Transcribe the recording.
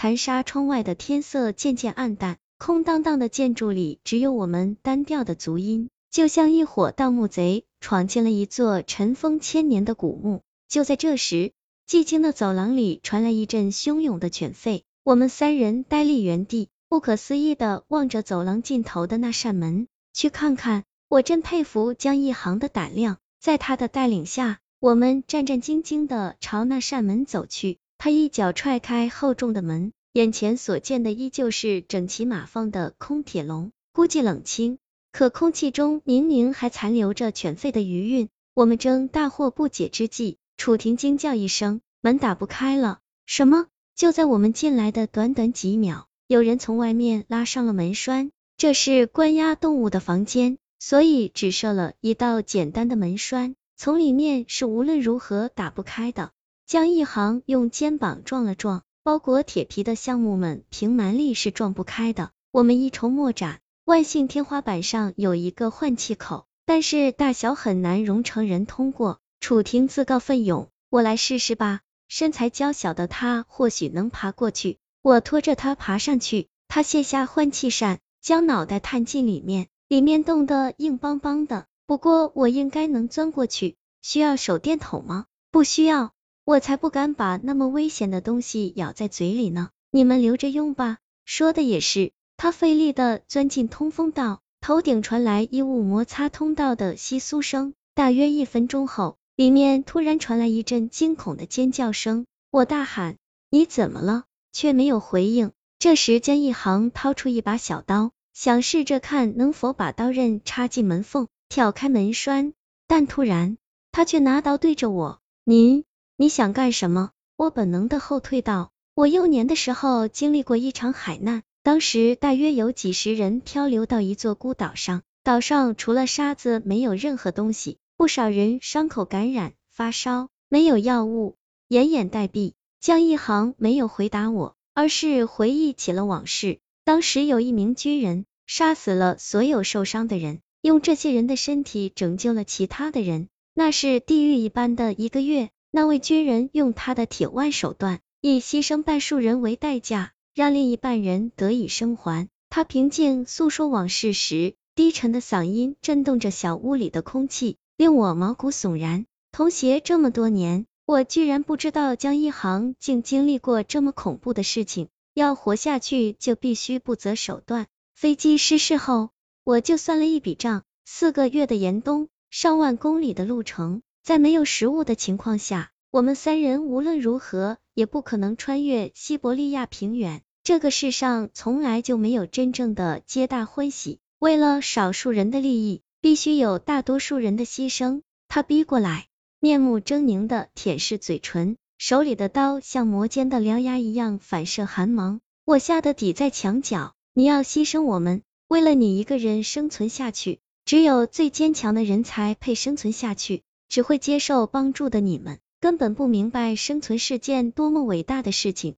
残沙窗外的天色渐渐暗淡，空荡荡的建筑里只有我们单调的足音，就像一伙盗墓贼闯进了一座尘封千年的古墓。就在这时，寂静的走廊里传来一阵汹涌的犬吠，我们三人呆立原地，不可思议的望着走廊尽头的那扇门，去看看。我真佩服江一航的胆量，在他的带领下，我们战战兢兢的朝那扇门走去。他一脚踹开厚重的门，眼前所见的依旧是整齐码放的空铁笼，估计冷清，可空气中明明还残留着犬吠的余韵。我们正大惑不解之际，楚婷惊叫一声，门打不开了。什么？就在我们进来的短短几秒，有人从外面拉上了门栓。这是关押动物的房间，所以只设了一道简单的门栓，从里面是无论如何打不开的。江一航用肩膀撞了撞包裹铁皮的橡木门，凭蛮力是撞不开的。我们一筹莫展，万幸天花板上有一个换气口，但是大小很难容成人通过。楚婷自告奋勇，我来试试吧。身材娇小的她或许能爬过去，我拖着她爬上去。她卸下换气扇，将脑袋探进里面，里面冻得硬邦邦的。不过我应该能钻过去。需要手电筒吗？不需要，我才不敢把那么危险的东西咬在嘴里呢。你们留着用吧。说的也是，他费力的钻进通风道，头顶传来衣物摩擦通道的窸窣声。大约一分钟后。里面突然传来一阵惊恐的尖叫声，我大喊：“你怎么了？”却没有回应。这时江一航掏出一把小刀，想试着看能否把刀刃插进门缝，挑开门栓，但突然他却拿刀对着我：“您，你想干什么？”我本能的后退道：“我幼年的时候经历过一场海难，当时大约有几十人漂流到一座孤岛上，岛上除了沙子没有任何东西。”不少人伤口感染发烧，没有药物，奄奄待毙。江一航没有回答我，而是回忆起了往事。当时有一名军人杀死了所有受伤的人，用这些人的身体拯救了其他的人，那是地狱一般的一个月。那位军人用他的铁腕手段，以牺牲半数人为代价，让另一半人得以生还。他平静诉说往事时，低沉的嗓音震动着小屋里的空气。令我毛骨悚然。同学这么多年，我居然不知道江一航竟经历过这么恐怖的事情。要活下去，就必须不择手段。飞机失事后，我就算了一笔账：四个月的严冬，上万公里的路程，在没有食物的情况下，我们三人无论如何也不可能穿越西伯利亚平原。这个世上从来就没有真正的皆大欢喜。为了少数人的利益。必须有大多数人的牺牲。他逼过来，面目狰狞的舔舐嘴唇，手里的刀像磨尖的獠牙一样反射寒芒。我吓得抵在墙角。你要牺牲我们，为了你一个人生存下去。只有最坚强的人才配生存下去。只会接受帮助的你们，根本不明白生存是件多么伟大的事情。